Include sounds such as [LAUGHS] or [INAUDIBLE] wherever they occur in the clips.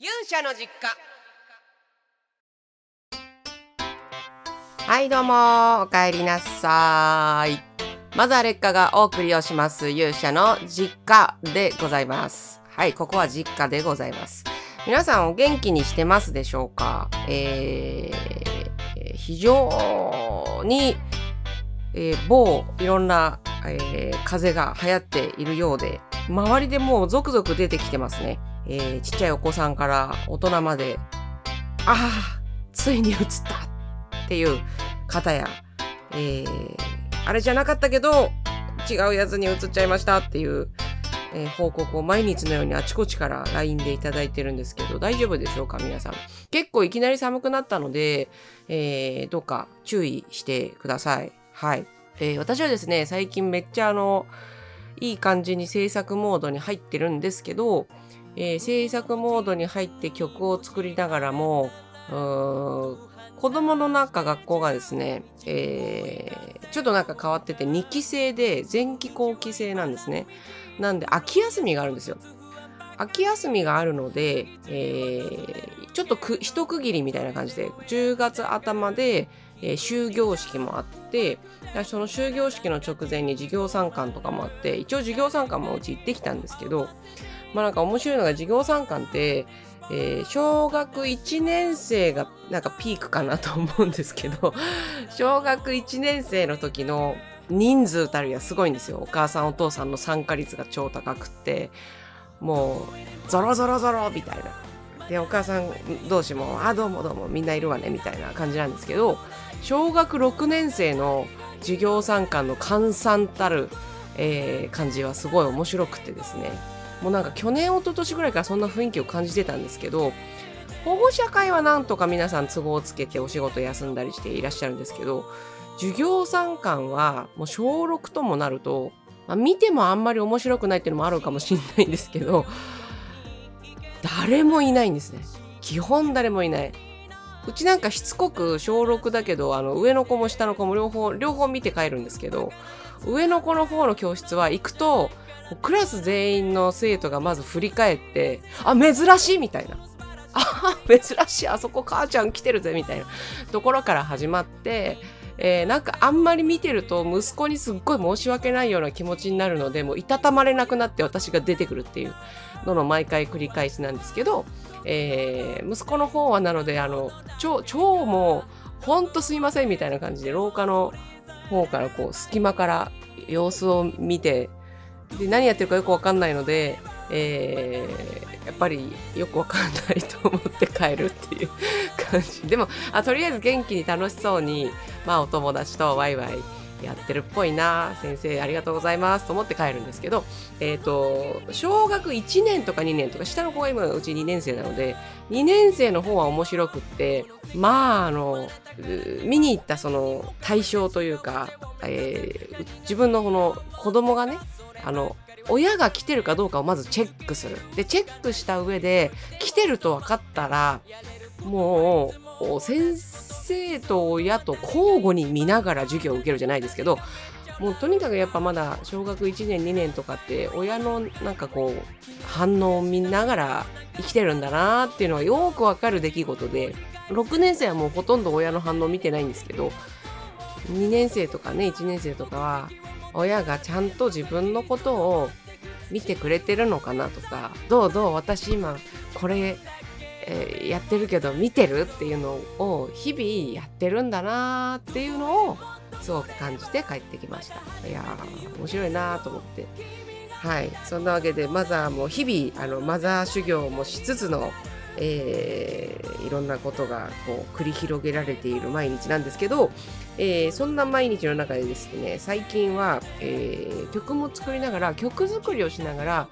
勇者の実家。はいどうもおかえりなさい。マザー劣化がお送りをします勇者の実家でございます。はいここは実家でございます。皆さんお元気にしてますでしょうか？えー、非常に、えー、某いろんな、えー、風が流行っているようで周りでもう続々出てきてますね。えー、ちっちゃいお子さんから大人まで、ああ、ついに移ったっていう方や、えー、あれじゃなかったけど、違うやつに移っちゃいましたっていう、えー、報告を毎日のようにあちこちから LINE でいただいてるんですけど、大丈夫でしょうか皆さん。結構いきなり寒くなったので、えー、どうか注意してください。はい。えー、私はですね、最近めっちゃあの、いい感じに制作モードに入ってるんですけど、えー、制作モードに入って曲を作りながらも、子供のなんか学校がですね、えー、ちょっとなんか変わってて2期生で前期後期生なんですね。なんで秋休みがあるんですよ。秋休みがあるので、えー、ちょっと一区切りみたいな感じで10月頭で、えー、終業式もあってその終業式の直前に授業参観とかもあって一応授業参観もうち行ってきたんですけどまあなんか面白いのが授業参観って、えー、小学1年生がなんかピークかなと思うんですけど、[LAUGHS] 小学1年生の時の人数たるやすごいんですよ。お母さんお父さんの参加率が超高くって、もう、ゾロゾロゾロみたいな。で、お母さん同士も、あ、どうもどうもみんないるわね、みたいな感じなんですけど、小学6年生の授業参観の閑散たる、えー、感じはすごい面白くてですね。もうなんか去年一昨年ぐらいからそんな雰囲気を感じてたんですけど保護者会はなんとか皆さん都合をつけてお仕事休んだりしていらっしゃるんですけど授業参観はもう小6ともなると、まあ、見てもあんまり面白くないっていうのもあるかもしれないんですけど誰もいないんですね。基本誰もいない。うちなんかしつこく小6だけどあの上の子も下の子も両方両方見て帰るんですけど上の子の方の教室は行くとクラス全員の生徒がまず振り返って、あ、珍しいみたいな。あ、珍しい、あそこ母ちゃん来てるぜみたいなところから始まって、えー、なんかあんまり見てると息子にすっごい申し訳ないような気持ちになるので、もういたたまれなくなって私が出てくるっていうのの毎回繰り返しなんですけど、えー、息子の方はなので、あの、超、もう、ほんとすいませんみたいな感じで廊下の方からこう隙間から様子を見てで何やってるかよくわかんないので、えー、やっぱりよくわかんないと思って帰るっていう感じ。でもあとりあえず元気に楽しそうに、まあ、お友達とワイワイやってるっぽいな。先生ありがとうございます。と思って帰るんですけど、えっ、ー、と小学1年とか2年とか下の子が今うち2年生なので2年生の方は面白くってまああの見に行ったその対象というか、えー、自分のこの子供がねあの親が来てるかどうかをまずチェックする。で、チェックした上で、来てると分かったら、もう、先生と親と交互に見ながら授業を受けるじゃないですけど、もうとにかくやっぱまだ小学1年2年とかって親のなんかこう反応を見ながら生きてるんだなっていうのがよくわかる出来事で6年生はもうほとんど親の反応見てないんですけど2年生とかね1年生とかは親がちゃんと自分のことを見てくれてるのかなとかどうどう私今これ、えー、やってるけど見てるっていうのを日々やってるんだなっていうのをすごく感じて帰ってきました。いやー面白いなと思って。はい。そんなわけでマザーも日々あのマザー修行もしつつのえー、いろんなことがこう繰り広げられている毎日なんですけど、えー、そんな毎日の中でですね最近は、えー、曲も作りながら曲作りをしながら、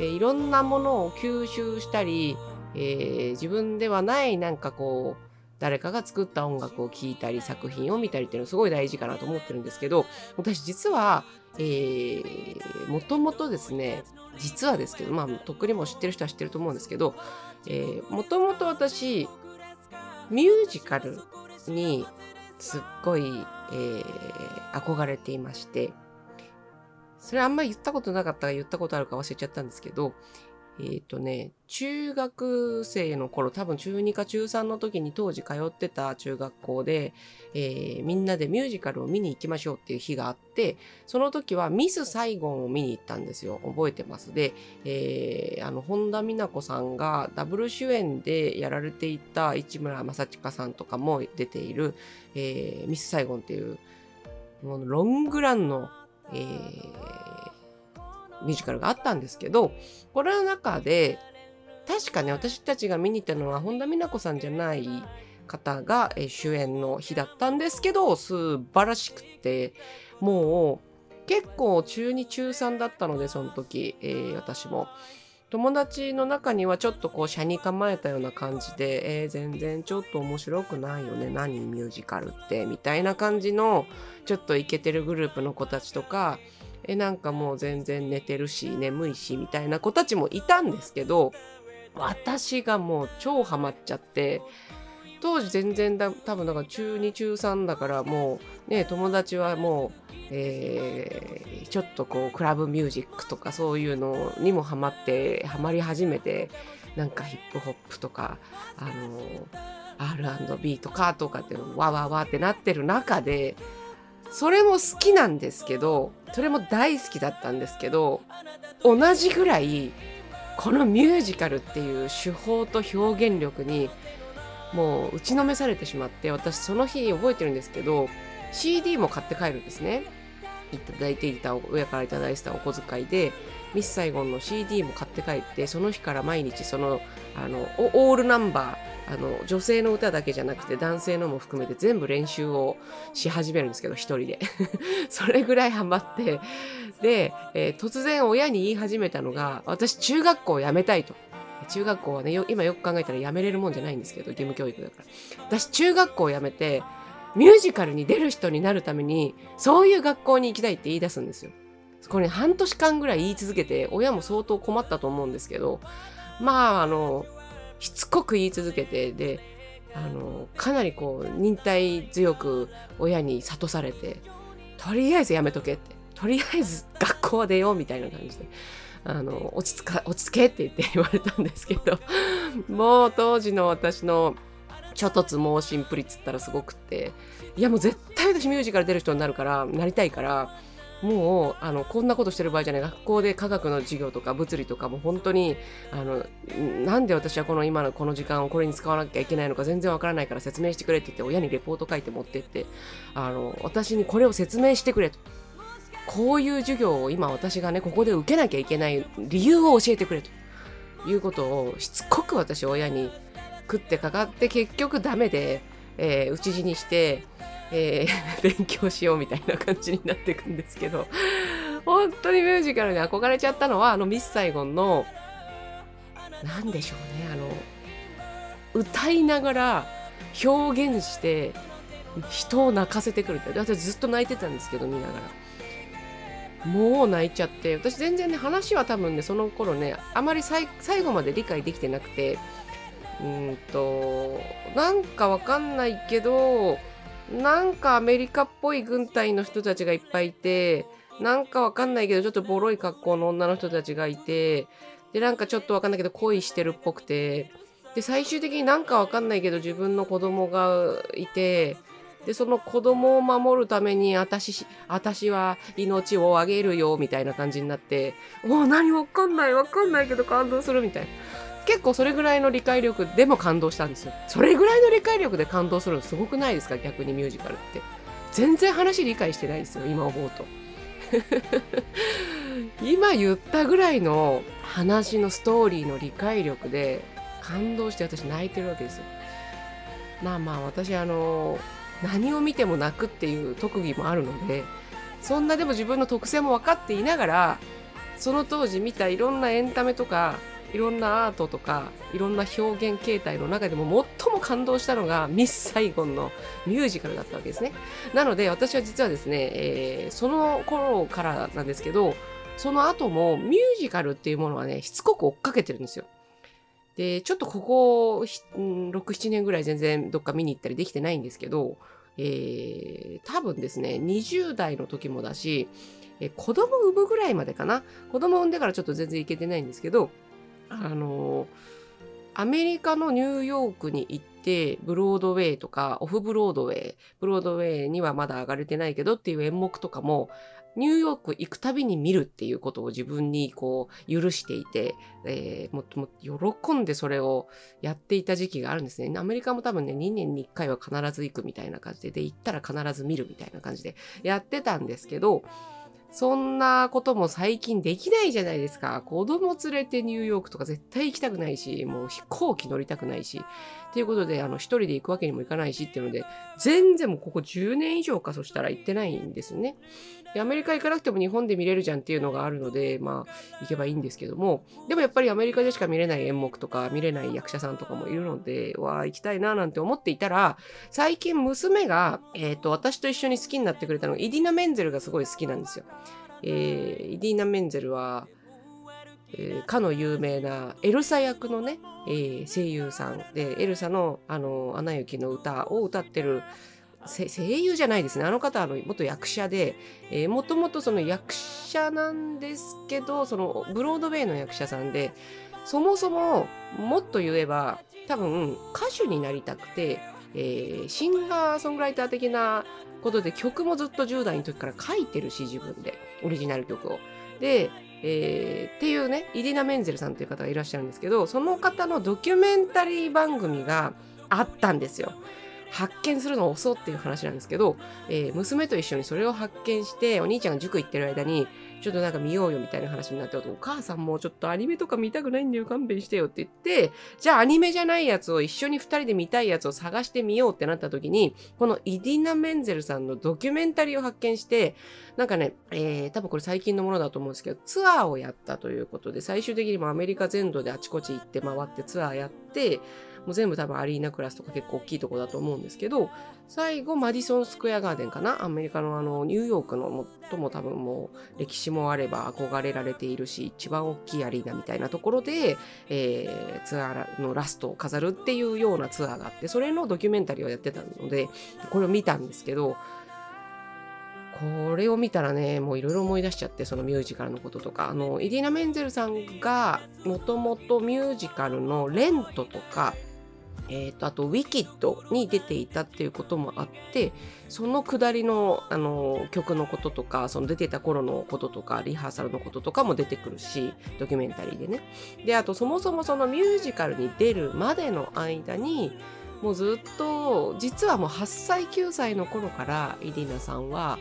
えいろんなものを吸収したり、え自分ではないなんかこう誰かが作った音楽を聴いたり作品を見たりっていうのすごい大事かなと思ってるんですけど私実は、えー、もともとですね実はですけどまあとっくにも知ってる人は知ってると思うんですけどえー、もともと私、ミュージカルにすっごい、えー、憧れていまして、それあんまり言ったことなかったか言ったことあるか忘れちゃったんですけど、えっ、ー、とね、中学生の頃、多分中2か中3の時に当時通ってた中学校で、えー、みんなでミュージカルを見に行きましょうっていう日があって、その時はミス・サイゴンを見に行ったんですよ。覚えてます。で、えー、あの、本田美奈子さんがダブル主演でやられていた市村正親さんとかも出ている、えー、ミス・サイゴンっていう、もうロングランの、えー、ミュージカルがあったんですけど、これの中で、確かね、私たちが見に行ったのは本田美奈子さんじゃない方が主演の日だったんですけど、素晴らしくて、もう結構中2中3だったので、その時、えー、私も。友達の中にはちょっとこう、車に構えたような感じで、えー、全然ちょっと面白くないよね。何ミュージカルって。みたいな感じの、ちょっとイケてるグループの子たちとか、えなんかもう全然寝てるし眠いしみたいな子たちもいたんですけど私がもう超ハマっちゃって当時全然だ多分だから中2中3だからもうね友達はもう、えー、ちょっとこうクラブミュージックとかそういうのにもハマってハマり始めてなんかヒップホップとかあの R&B とかとかってわわわってなってる中でそれも好きなんですけどそれも大好きだったんですけど同じぐらいこのミュージカルっていう手法と表現力にもう打ちのめされてしまって私その日覚えてるんですけど CD も買って帰るんですね。いただいていた親からいただいてたお小遣いでミス・サイゴンの CD も買って帰ってその日から毎日そのあのオールナンバーあの女性の歌だけじゃなくて男性のも含めて全部練習をし始めるんですけど一人で。[LAUGHS] それぐらいハマってで、えー、突然親に言い始めたのが私中学校を辞めたいと。中学校はね今よく考えたら辞めれるもんじゃないんですけど義務教育だから。私中学校を辞めてミュージカルに出る人になるためにそういう学校に行きたいって言い出すんですよ。これ、半年間ぐらい言い続けて親も相当困ったと思うんですけどまああのしつこく言い続けてであのかなりこう忍耐強く親に諭されてとりあえずやめとけってとりあえず学校は出ようみたいな感じであの落ち着か落ち着けって言って言われたんですけど [LAUGHS] もう当時の私のちょっとつ盲信プリっつったらすごくっていやもう絶対私ミュージカル出る人になるからなりたいからもうあのこんなことしてる場合じゃない学校で科学の授業とか物理とかも本当にあのなんで私はこの今のこの時間をこれに使わなきゃいけないのか全然わからないから説明してくれって言って親にレポート書いて持ってってあの私にこれを説明してくれと。こういう授業を今私がねここで受けなきゃいけない理由を教えてくれということをしつこく私親に食ってかかって結局ダメで、えー、討ち死にしてえー、[LAUGHS] 勉強しようみたいな感じになっていくんですけど、本当にミュージカルに憧れちゃったのは、あのミス・サイゴンの、なんでしょうね、あの、歌いながら表現して人を泣かせてくるって。私ずっと泣いてたんですけど、見ながら。もう泣いちゃって、私全然ね、話は多分ね、その頃ね、あまり最後まで理解できてなくて、うんと、なんかわかんないけど、なんかアメリカっぽい軍隊の人たちがいっぱいいて、なんかわかんないけど、ちょっとボロい格好の女の人たちがいて、で、なんかちょっとわかんないけど恋してるっぽくて、で、最終的になんかわかんないけど自分の子供がいて、で、その子供を守るために、私、私は命をあげるよ、みたいな感じになって、お、何わかんない、わかんないけど感動するみたいな。結構それぐらいの理解力でも感動したんですよ。それぐらいの理解力で感動するのすごくないですか？逆にミュージカルって。全然話理解してないですよ、今思うと。[LAUGHS] 今言ったぐらいの話のストーリーの理解力で感動して私泣いてるわけですよ。まあまあ私あの何を見ても泣くっていう特技もあるのでそんなでも自分の特性も分かっていながらその当時見たいろんなエンタメとかいろんなアートとかいろんな表現形態の中でも最も感動したのがミス・サイゴンのミュージカルだったわけですね。なので私は実はですね、えー、その頃からなんですけどその後もミュージカルっていうものはねしつこく追っかけてるんですよ。でちょっとここ67年ぐらい全然どっか見に行ったりできてないんですけど、えー、多分ですね20代の時もだし、子供産むぐらいまでかな子供産んでからちょっと全然行けてないんですけどあのアメリカのニューヨークに行ってブロードウェイとかオフブロードウェイブロードウェイにはまだ上がれてないけどっていう演目とかもニューヨーク行くたびに見るっていうことを自分にこう許していて、えー、もっともっと喜んでそれをやっていた時期があるんですね。アメリカも多分ね、2年に1回は必ず行くみたいな感じで、で、行ったら必ず見るみたいな感じでやってたんですけど、そんなことも最近できないじゃないですか。子供連れてニューヨークとか絶対行きたくないし、もう飛行機乗りたくないし。っていうことで、あの、一人で行くわけにもいかないしっていうので、全然もうここ10年以上かそしたら行ってないんですね。で、アメリカ行かなくても日本で見れるじゃんっていうのがあるので、まあ、行けばいいんですけども、でもやっぱりアメリカでしか見れない演目とか見れない役者さんとかもいるので、わあ、行きたいななんて思っていたら、最近娘が、えっ、ー、と、私と一緒に好きになってくれたのが、イディナ・メンゼルがすごい好きなんですよ。えー、イディナ・メンゼルは、かの有名なエルサ役のね、えー、声優さん。でエルサの「あのアナ雪」の歌を歌ってる声優じゃないですね。あの方は元役者で、もともとその役者なんですけどそのブロードウェイの役者さんでそもそももっと言えば多分歌手になりたくて、えー、シンガーソングライター的なことで曲もずっと10代の時から書いてるし自分で。オリジナル曲を。で、えー、っていうねイディナ・メンゼルさんという方がいらっしゃるんですけどその方のドキュメンタリー番組があったんですよ。発見するの遅っていう話なんですけど、えー、娘と一緒にそれを発見してお兄ちゃんが塾行ってる間にちょっとなんか見ようよみたいな話になってお母さんもちょっとアニメとか見たくないんだよ勘弁してよって言ってじゃあアニメじゃないやつを一緒に2人で見たいやつを探してみようってなった時にこのイディナ・メンゼルさんのドキュメンタリーを発見してなんかね、えー、多分これ最近のものだと思うんですけどツアーをやったということで最終的にもアメリカ全土であちこち行って回ってツアーやってもう全部多分アリーナクラスとか結構大きいとこだと思うんですけど最後マディソンスクエアガーデンかな？アメリカのあのニューヨークの最も多分もう歴史もあれば憧れられているし一番大きいアリーナみたいなところで、えー、ツアーのラストを飾るっていうようなツアーがあってそれのドキュメンタリーをやってたのでこれを見たんですけどこれを見たらねもういろいろ思い出しちゃってそのミュージカルのこととか。あのイディナ・メンゼルさんがもともとミュージカルの「レント」とかえーと、あと「ウィキッド」に出ていたっていうこともあってそのくだりのあの曲のこととかその出てた頃のこととかリハーサルのこととかも出てくるしドキュメンタリーでね。であとそもそもそのミュージカルに出るまでの間にもうずっと実はもう8歳9歳の頃からイディナさんは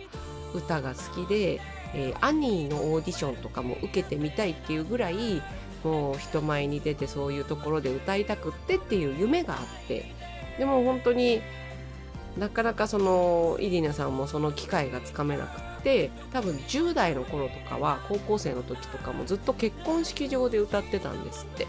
歌が好きで、えー、アニーのオーディションとかも受けてみたいっていうぐらいもう人前に出てそういうところで歌いたくってっていう夢があって。でも本当になかなかそのイディナさんもその機会がつかめなくって多分10代の頃とかは高校生の時とかもずっと結婚式場で歌ってたんですって。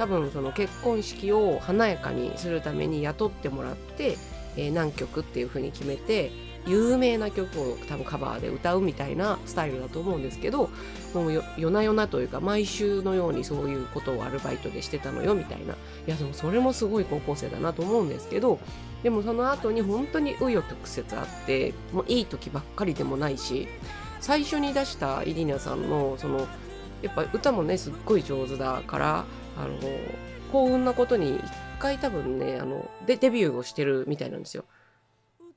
多分その結婚式を華やかにするために雇ってもらって、えー、何曲っていう風に決めて有名な曲を多分カバーで歌うみたいなスタイルだと思うんですけどもう夜な夜なというか毎週のようにそういうことをアルバイトでしてたのよみたいないやでもそれもすごい高校生だなと思うんですけどでもその後に本当に紆余曲折あってもういい時ばっかりでもないし最初に出したイリナさんのそのやっぱ歌もねすっごい上手だからあの幸運なことに一回多分ねあのでデビューをしてるみたいなんですよ。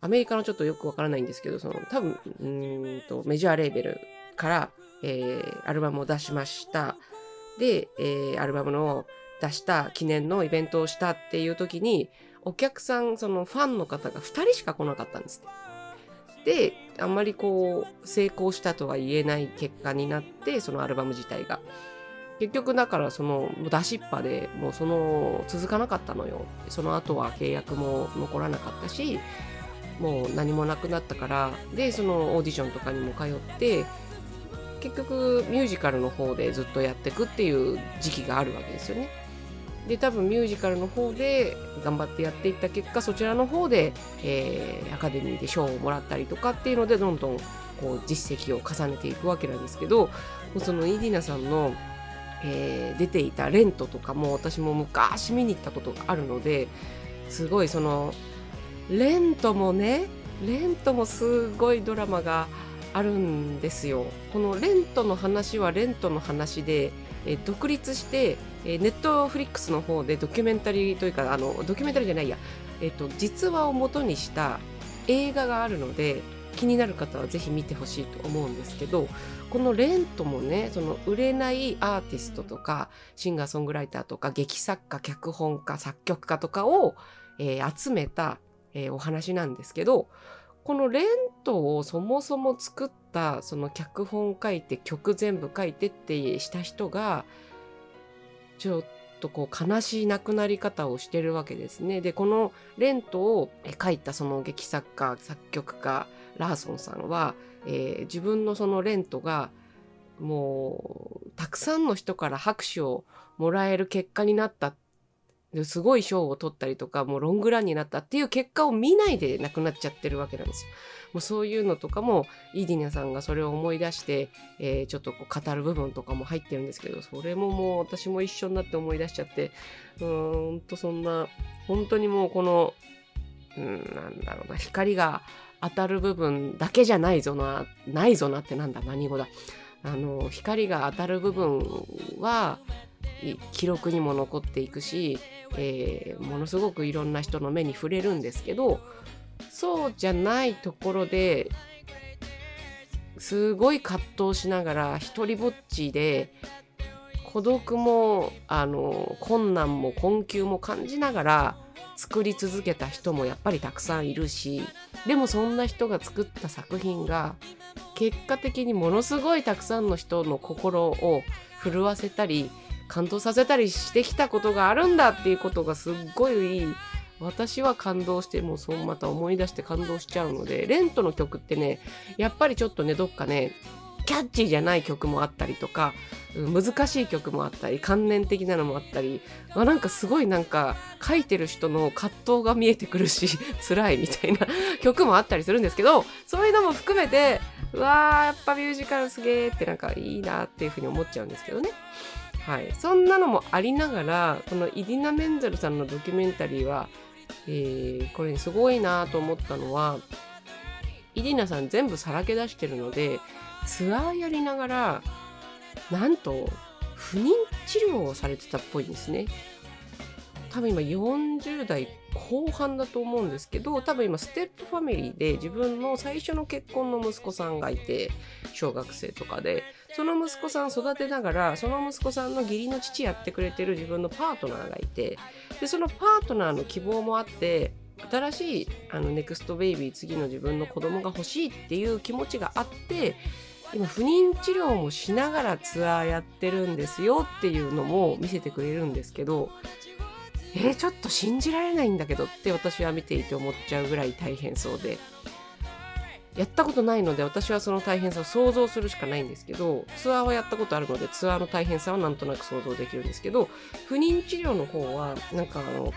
アメリカのちょっとよくわからないんですけど、その多分、うんとメジャーレーベルから、えー、アルバムを出しました。で、えー、アルバムの出した記念のイベントをしたっていう時に、お客さん、そのファンの方が2人しか来なかったんですで、あんまりこう、成功したとは言えない結果になって、そのアルバム自体が。結局だからその出しっぱでもうその続かなかったのよ。その後は契約も残らなかったし、もう何もなくなったからでそのオーディションとかにも通って結局ミュージカルの方でずっとやっていくっていう時期があるわけですよね。で多分ミュージカルの方で頑張ってやっていった結果そちらの方で、えー、アカデミーで賞をもらったりとかっていうのでどんどんこう実績を重ねていくわけなんですけどそのイディナさんの、えー、出ていたレントとかも私も昔見に行ったことがあるのですごいそのレントもねレントもすごいドラマがあるんですよ。このレントの話はレントの話でえ、独立して、え、ネットフリックスの方でドキュメンタリーというかあのドキュメンタリーじゃないや、えーと、実話を元にした映画があるので気になる方はぜひ見てほしいと思うんですけどこのレントもねその売れないアーティストとかシンガーソングライターとか劇作家脚本家作曲家とかを、えー、集めた、えー、お話なんですけどこのレントをそもそも作ったその脚本書いて曲全部書いてってした人がちょっとこう悲しい亡くなり方をしてるわけですね。でこのレントを書いたその劇作家作曲家ラーソンさんは、えー、自分のそのレントがもうたくさんの人から拍手をもらえる結果になったっすごい賞を取ったりとか、もうロングランになったっていう結果を見ないで亡くなっちゃってるわけなんですよ。もうそういうのとかも、イーディナさんがそれを思い出して、えー、ちょっとこう語る部分とかも入ってるんですけど、それももう私も一緒になって思い出しちゃって、うーんとそんな、本当にもうこの、うん、なんだろうな、光が当たる部分だけじゃないぞな、ないぞなってなんだ、何語だ。あの、光が当たる部分は、記録にも残っていくし、えー、ものすごくいろんな人の目に触れるんですけどそうじゃないところですごい葛藤しながら一りぼっちで孤独もあの困難も困窮も感じながら作り続けた人もやっぱりたくさんいるしでもそんな人が作った作品が結果的にものすごいたくさんの人の心を震わせたり感動させたりしてきたことがあるんだっていうことがすっごい私は感動してもうそうまた思い出して感動しちゃうのでレントの曲ってねやっぱりちょっとねどっかねキャッチーじゃない曲もあったりとか難しい曲もあったり観念的なのもあったり、なんかすごいなんか書いてる人の葛藤が見えてくるし [LAUGHS] 辛いみたいな曲もあったりするんですけどそういうのも含めてうわーやっぱミュージカルすげーってなんかいいなっていうふうに思っちゃうんですけどね。はい、そんなのもありながらこのイディナ・メンゼルさんのドキュメンタリーは、えー、これ、すごいなと思ったのはイディナさん全部さらけ出してるのでツアーやりながらなんと不妊治療をされてたっぽいんですね。多分今40代後半だと思うんですけど多分今ステップファミリーで自分の最初の結婚の息子さんがいて小学生とかでその息子さん育てながらその息子さんの義理の父やってくれてる自分のパートナーがいてでそのパートナーの希望もあって新しいあのネクストベイビー次の自分の子供が欲しいっていう気持ちがあって今不妊治療もしながらツアーやってるんですよっていうのも見せてくれるんですけどえー、ちょっと信じられないんだけどって私は見ていて思っちゃうぐらい大変そうで。やったことないので私はその大変さを想像するしかないんですけどツアーはやったことあるのでツアーの大変さはなんとなく想像できるんですけど不妊治療の方はなんかあの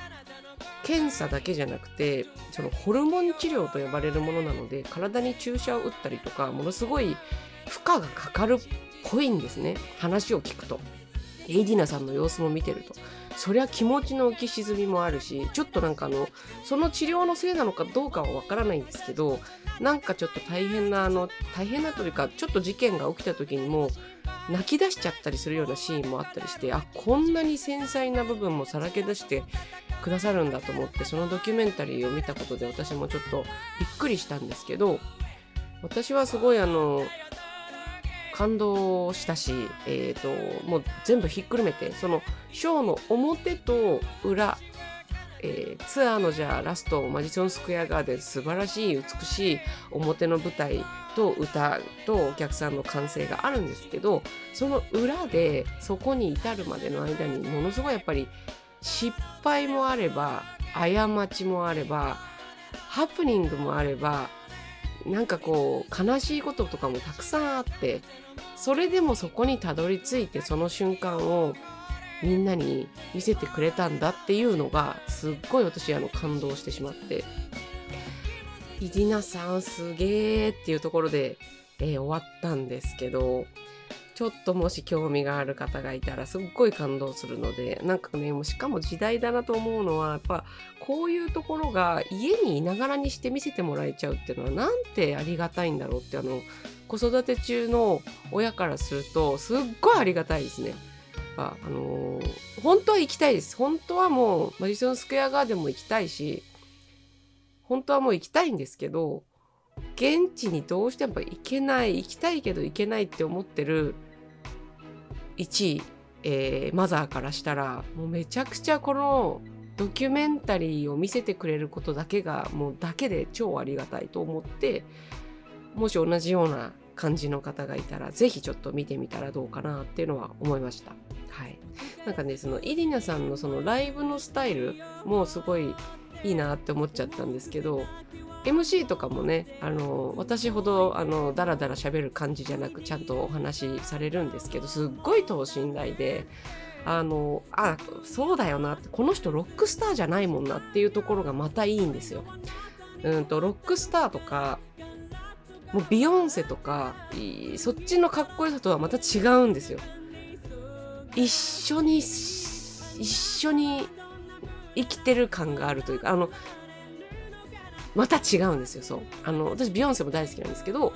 検査だけじゃなくてそのホルモン治療と呼ばれるものなので体に注射を打ったりとかものすごい負荷がかかるっぽいんですね。話を聞くと。エイディナさんの様子も見てると。そりゃ気持ちの浮き沈みもあるしちょっとなんかあのその治療のせいなのかどうかはわからないんですけどなんかちょっと大変なあの大変なというかちょっと事件が起きた時にも泣き出しちゃったりするようなシーンもあったりしてあこんなに繊細な部分もさらけ出してくださるんだと思ってそのドキュメンタリーを見たことで私もちょっとびっくりしたんですけど私はすごいあの感動したし、えーと、もう全部ひっくるめてそのショーの表と裏、えー、ツアーのじゃあラストマジソンスクエアガーデン素晴らしい美しい表の舞台と歌とお客さんの歓声があるんですけどその裏でそこに至るまでの間にものすごいやっぱり失敗もあれば過ちもあればハプニングもあればなんかこう悲しいこととかもたくさんあってそれでもそこにたどり着いてその瞬間をみんなに見せてくれたんだっていうのがすっごい私あの感動してしまって。イディナさんすげーっていうところで、えー、終わったんですけどちょっともし興味がある方がいたらすっごい感動するのでなんかねもうしかも時代だなと思うのはやっぱこういうところが家にいながらにして見せてもらえちゃうっていうのはなんてありがたいんだろうってあの子育て中の親からするとすっごいありがたいですね。あのー、本当は行きたいです本当はもうマディソンスクエアガーデンも行きたいし本当はもう行きたいんですけど現地にどうしても行けない行きたいけど行けないって思ってる1位、えー、マザーからしたらもうめちゃくちゃこのドキュメンタリーを見せてくれることだけがもうだけで超ありがたいと思ってもし同じような感じの方がいたら是非ちょっと見てみたらどうかなっていうのは思いました。はい、なんかねそのイリナさんのそのライブのスタイルもすごいいいなって思っちゃったんですけど MC とかもねあの私ほどあのダラダラ喋る感じじゃなくちゃんとお話しされるんですけどすっごい等身大であのあそうだよなってこの人ロックスターじゃないもんなっていうところがまたいいんですよ。うんとロックスターとかもうビヨンセとかそっちのかっこよさとはまた違うんですよ。一緒に一緒に生きてる感があるというかあのまた違うんですよそうあの私ビヨンセも大好きなんですけど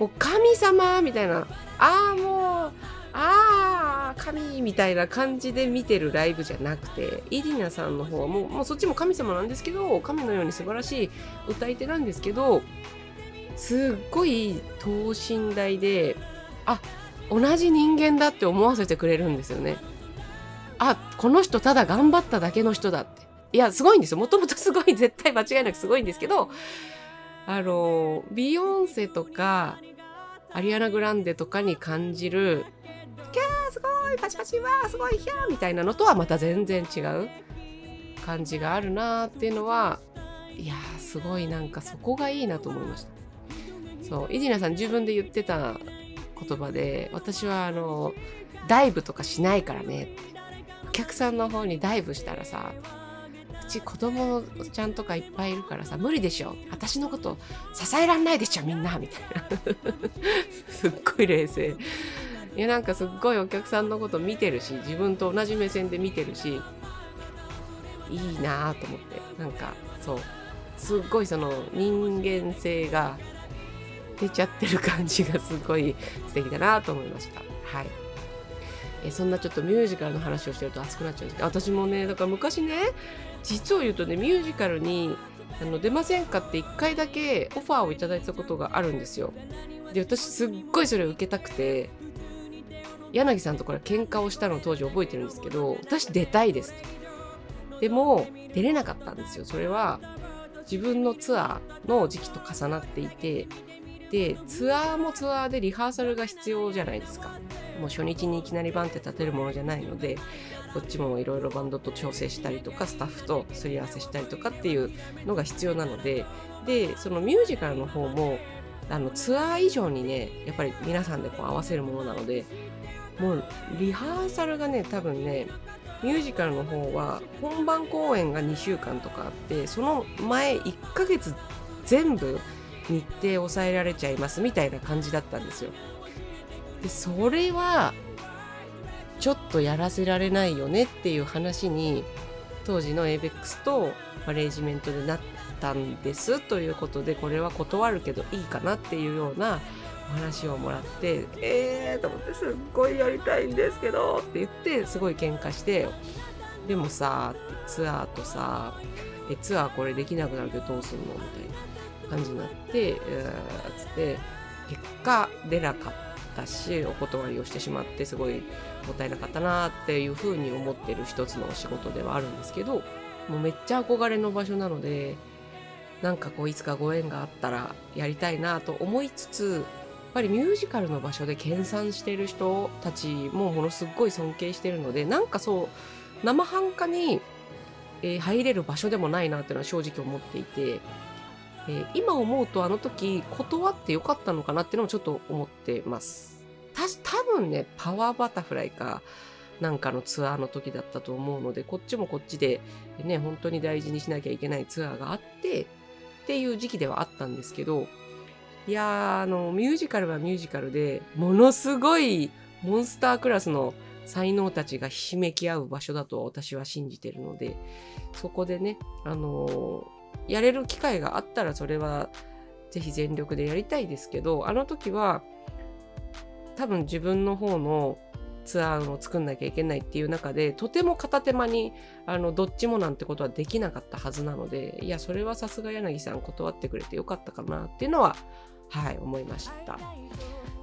もう神様みたいなああもうああ神みたいな感じで見てるライブじゃなくてイリナさんの方はもうもうそっちも神様なんですけど神のように素晴らしい歌い手なんですけどすっごい等身大であ同じ人間だって思わせてくれるんですよね。あこの人ただ頑張っただけの人だっていやすごいんですよ。もともとすごい絶対間違いなくすごいんですけどあのビヨンセとかアリアナ・グランデとかに感じるキャーすごいパチパチわーすごいヒャーみたいなのとはまた全然違う感じがあるなっていうのはいやーすごいなんかそこがいいなと思いました。そうイディナさん自分で言ってた言葉で私はあのダイブとかしないからねって。お客さんの方にダイブしたらさち子供ちゃんとかいっぱいいるからさ無理でしょ。私のこと支えらんないでしょみんなみたいな。[LAUGHS] すっごい冷静。いやなんかすっごいお客さんのこと見てるし自分と同じ目線で見てるしいいなと思って。なんかそう。すっごいその人間性が出ちゃってる感じがすごい素敵だなと思いました。はい。えそんなちょっとミュージカルの話をしてると熱くなっちゃうんですけど私もねだから昔ね実を言うとねミュージカルにあの出ませんかって1回だけオファーをいただいたことがあるんですよ。で私すっごいそれを受けたくて柳さんとこれ喧嘩をしたのを当時覚えてるんですけど私出たいですでも出れなかったんですよそれは自分のツアーの時期と重なっていてでツアーもツアーでリハーサルが必要じゃないですか。もう初日にいきなりバンって立てるものじゃないのでこっちもいろいろバンドと調整したりとかスタッフとすり合わせしたりとかっていうのが必要なのででそのミュージカルの方もあのツアー以上にねやっぱり皆さんでこう合わせるものなのでもうリハーサルがね多分ねミュージカルの方は本番公演が2週間とかあってその前1ヶ月全部日程抑えられちゃいますみたいな感じだったんですよ。でそれはちょっとやらせられないよねっていう話に当時の ABEX とマネージメントでなったんですということでこれは断るけどいいかなっていうようなお話をもらってえーと思ってすっごいやりたいんですけどって言ってすごい喧嘩してでもさツアーとさえツアーこれできなくなるけどどうすんのみたいな感じになって、つって結果出なかったしお断りをしてしまってすごいもったいなかったなっていうふうに思ってる一つのお仕事ではあるんですけどもうめっちゃ憧れの場所なのでなんかこういつかご縁があったらやりたいなと思いつつやっぱりミュージカルの場所で研鑽してる人たちもものすごい尊敬してるのでなんかそう生半可に、入れる場所でもないなっていうのは正直思っていてえー、今思うとあの時断ってよかったのかなっていうのもちょっと思ってます。た多分ね、パワーバタフライかなんかのツアーの時だったと思うので、こっちもこっちでね、本当に大事にしなきゃいけないツアーがあって、っていう時期ではあったんですけど、いや、あの、ミュージカルはミュージカルで、ものすごいモンスタークラスの才能たちがひしめき合う場所だと私は信じてるので、そこでね、あのーやれる機会があったらそれはぜひ全力でやりたいですけどあの時は多分自分の方のツアーを作んなきゃいけないっていう中でとても片手間にあのどっちもなんてことはできなかったはずなのでいやそれはさすが柳さん断ってくれてよかったかなっていうのははい思いました。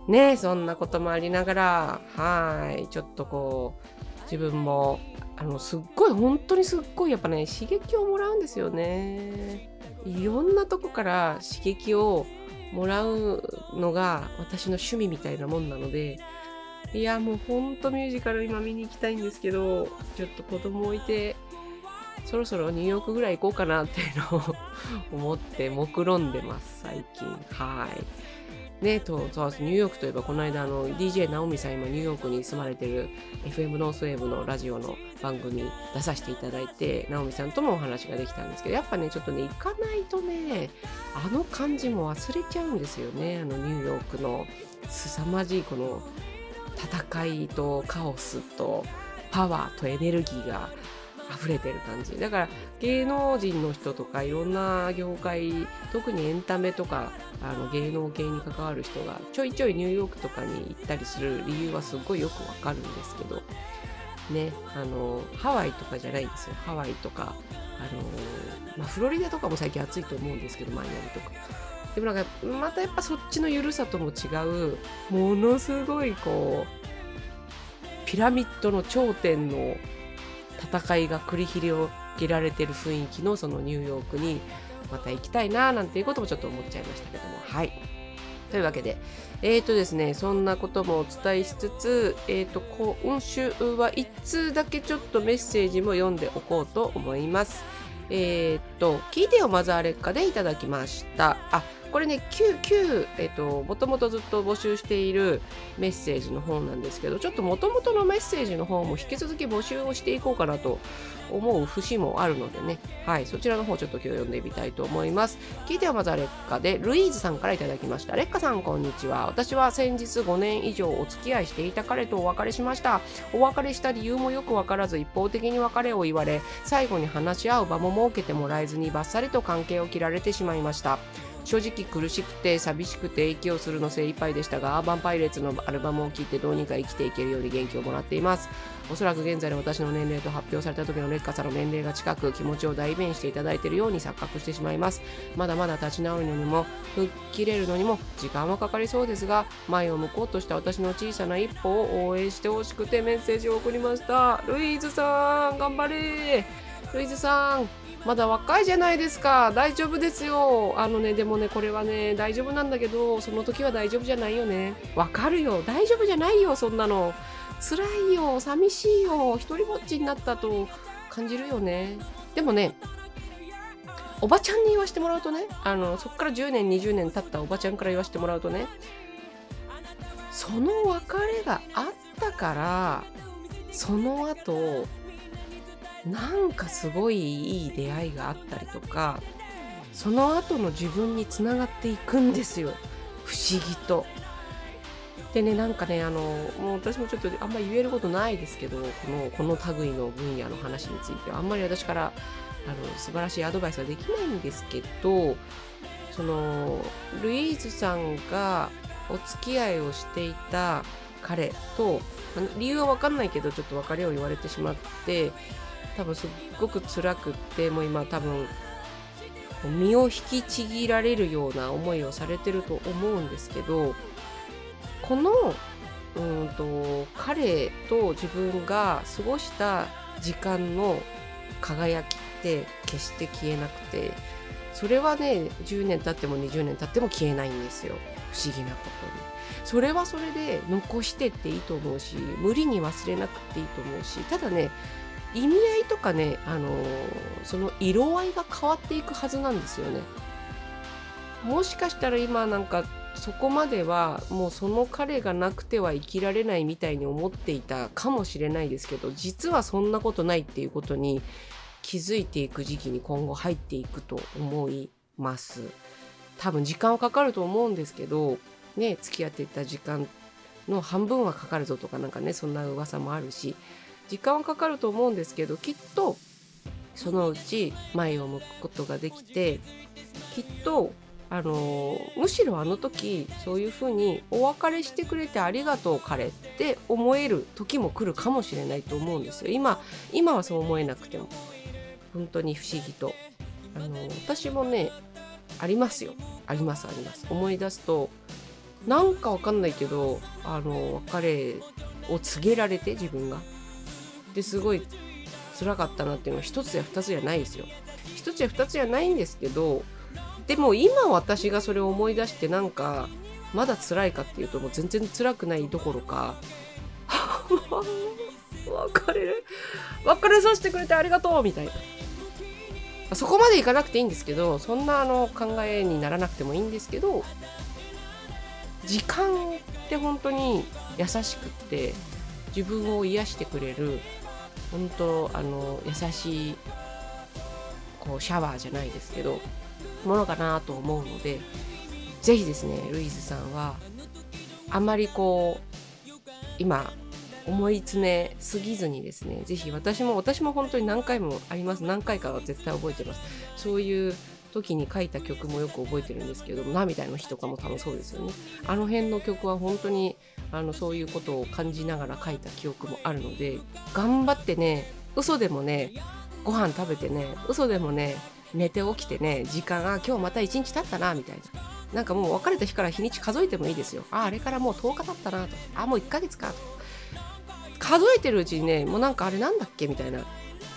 ねそんなこともありながらはいちょっとこう自分もあのすっごい本当にすっごいやっぱね刺激をもらうんですよね。いろんなとこから刺激をもらうのが私の趣味みたいなもんなので。いやもうほんとミュージカル今見に行きたいんですけどちょっと子供置いてそろそろニューヨークぐらい行こうかなっていうのを思って目論んでます最近。はい。ねとそうニューヨークといえばこの間あの DJ ナオミさん今ニューヨークに住まれてる FM ノースウェーブのラジオの番組出させていただいてナオミさんともお話ができたんですけどやっぱねちょっとね行かないとねあの感じも忘れちゃうんですよね。あのニューヨークの凄まじいこの戦いとカオスとパワーとエネルギーが溢れてる感じ。だから芸能人の人とかいろんな業界特にエンタメとかあの芸能系に関わる人がちょいちょいニューヨークとかに行ったりする理由はすごいよくわかるんですけどねあのハワイとかじゃないんですよ。ハワイとかあの、まあ、フロリダとかも最近暑いと思うんですけどマイアミとか。でもなんかまたやっぱそっちの緩さとも違うものすごいこうピラミッドの頂点の戦いが繰り広げられてる雰囲気のそのニューヨークにまた行きたいななんていうこともちょっと思っちゃいましたけども。はい。というわけでえーとですねそんなこともお伝えしつつえーと今週は1通だけちょっとメッセージも読んでおこうと思います。えー、っと聞いてよマザー劣化でいただきました。あこれね、旧、旧、えっと、もともとずっと募集しているメッセージの方なんですけど、ちょっともともとのメッセージの方も引き続き募集をしていこうかなと思う節もあるのでね、はい、そちらの方ちょっと今日読んでみたいと思います。聞いてはまずは劣化で、ルイーズさんからいただきました。劣化さん、こんにちは。私は先日5年以上お付き合いしていた彼とお別れしました。お別れした理由もよくわからず、一方的に別れを言われ、最後に話し合う場も設けてもらえずに、バッサリと関係を切られてしまいました。正直苦しくて寂しくて息をするの精一杯でしたがアーバンパイレーツのアルバムを聴いてどうにか生きていけるように元気をもらっています。おそらく現在の私の年齢と発表された時の劣化さの年齢が近く気持ちを代弁していただいているように錯覚してしまいます。まだまだ立ち直るのにも吹っ切れるのにも時間はかかりそうですが前を向こうとした私の小さな一歩を応援してほしくてメッセージを送りました。ルイーズさん頑張れ。ルイーズさん。まだ若いじゃないですか。大丈夫ですよ。あのねでもねこれはね大丈夫なんだけどその時は大丈夫じゃないよね。わかるよ。大丈夫じゃないよそんなの。辛いよ寂しいよ一人ぼっちになったと感じるよね。でもねおばちゃんに言わせてもらうとねあのそっから10年20年経ったおばちゃんから言わせてもらうとねその別れがあったからその後なんかすごいいい出会いがあったりとかその後の自分につながっていくんですよ不思議と。でねなんかねあのもう私もちょっとあんまり言えることないですけどこのこの類の分野の話についてはあんまり私からあの素晴らしいアドバイスはできないんですけどそのルイーズさんがお付き合いをしていた彼と理由は分かんないけどちょっと別れを言われてしまって多分すっごく辛くってもう今多分身を引きちぎられるような思いをされてると思うんですけどこのうんと彼と自分が過ごした時間の輝きって決して消えなくてそれはね10年経っても20年経っても消えないんですよ不思議なことに。それはそれで残してっていいと思うし無理に忘れなくていいと思うしただね意味合いとかね、あのー、その色合いが変わっていくはずなんですよね。もしかしたら今なんかそこまではもうその彼がなくては生きられないみたいに思っていたかもしれないですけど実はそんなことないっていうことに気づいていく時期に今後入っていくと思います。多分時間はかかると思うんですけどね付き合っていた時間の半分はかかるぞとかなんかねそんな噂もあるし時間はかかると思うんですけどきっとそのうち前を向くことができてきっとあのむしろあの時そういうふうにお別れしてくれてありがとう彼って思える時も来るかもしれないと思うんですよ。今今はそう思えなくても。本当に不思議と。あの私もねありますよ。ありますあります。思い出すとなんかわかんないけどあの別れを告げられて自分が。ですごい辛かったなっていうのは一つや二つじゃないですよ。一つや二つじゃないんですけどでも今私がそれを思い出してなんかまだ辛いかっていうともう全然辛くないどころか [LAUGHS] 別れ別れさせてくれてありがとうみたいな。そこまでいかなくていいんですけどそんなあの考えにならなくてもいいんですけど時間って本当に優しくって自分を癒してくれる本当あの優しいこうシャワーじゃないですけどものかなと思うのでぜひですねルイーズさんはあんまりこう今思い詰めすぎずにですねぜひ私も私も本当に何回もあります。何回かは絶対覚えてます。そういう時に書いた曲もよく覚えてるんですけど「涙の日」とかも多分そうですよね。あの辺の曲は本当にあのそういうことを感じながら書いた記憶もあるので頑張ってね嘘でもねご飯食べてね嘘でもね寝て起きてね時間あ今日また1日経ったなみたいな。なんかもう別れた日から日にち数えてもいいですよ。ああれからもう10日経ったなと。あもう1ヶ月かと。数えてるうちにねもうなんかあれなんだっけみたいな。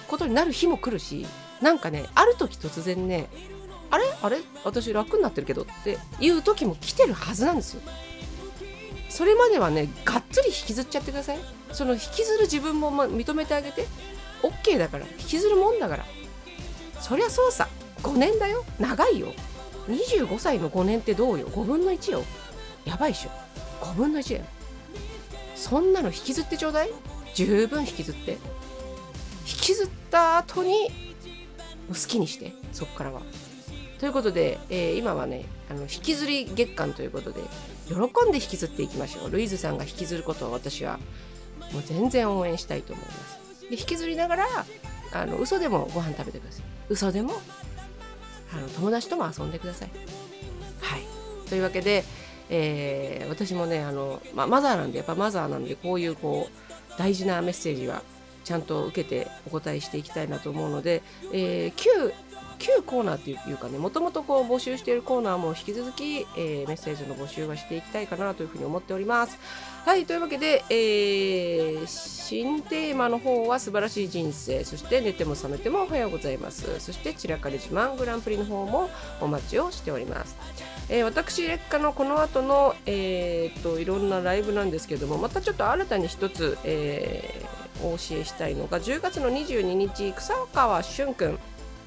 ことになる日も来るしなんかねある時突然ねあれ？あれ？私楽になってるけどっていう時も来てるはずなんですよ。それまではねがっつり引きずっちゃってください。その引きずる自分も認めてあげて。OK だから。引きずるもんだから。そりゃそうさ。5年だよ。長いよ。25歳の5年ってどうよ。5分の1よ。やばいっしょ。5分の1だよ。そんなの引きずってちょうだい。十分引きずって。引きずった後に好きにして。そっからは。ということで、えー、今はねあの引きずり月間ということで喜んで引きずっていきましょう。ルイズさんが引きずることを私はもう全然応援したいと思います。で引きずりながらあの嘘でもご飯食べてください。嘘でもあの友達とも遊んでください。はい。というわけで、えー、私もねあの、まマザーなんでやっぱマザーなんでこういうこう大事なメッセージはちゃんと受けてお答えしていきたいなと思うので、えー、旧旧コーナーっていうかねもともとこう募集しているコーナーも引き続き、えー、メッセージの募集はしていきたいかなというふうに思っております。はいというわけで、えー、新テーマの方は素晴らしい人生。そして寝ても覚めてもおはようございます。そして散らかり自慢グランプリの方もお待ちをしております。えー、私劣化のこの後の、えー、っといろんなライブなんですけどもまたちょっと新たに一つ、えー、お教えしたいのが10月の22日草川俊君。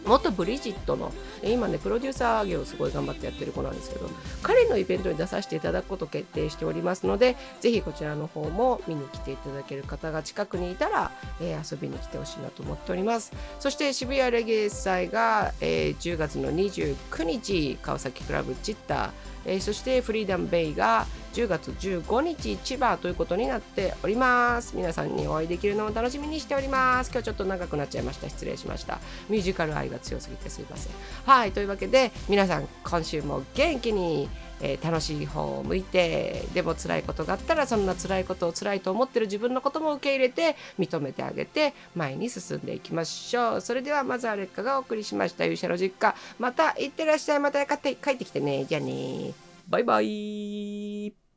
元ブリジットの今ねプロデューサー業をすごい頑張ってやってる子なんですけど彼のイベントに出させていただくことを決定しておりますのでぜひこちらの方も見に来ていただける方が近くにいたら、えー、遊びに来てほしいなと思っております。そして渋谷レゲエ祭が、えー、10月の29日川崎クラブチッターえー、そしてフリーダムベイが10月15日千葉ということになっております。皆さんにお会いできるのを楽しみにしております。今日ちょっと長くなっちゃいました。失礼しました。ミュージカル愛が強すぎてすいません。はい。というわけで皆さん今週も元気に。えー、楽しい方を向いてでも辛いことがあったらそんな辛いことを辛いと思ってる自分のことも受け入れて認めてあげて前に進んでいきましょう。それではまずは劣化がお送りしました勇者の実家。また行ってらっしゃい。また帰って帰ってきてね。じゃあねバイバイ。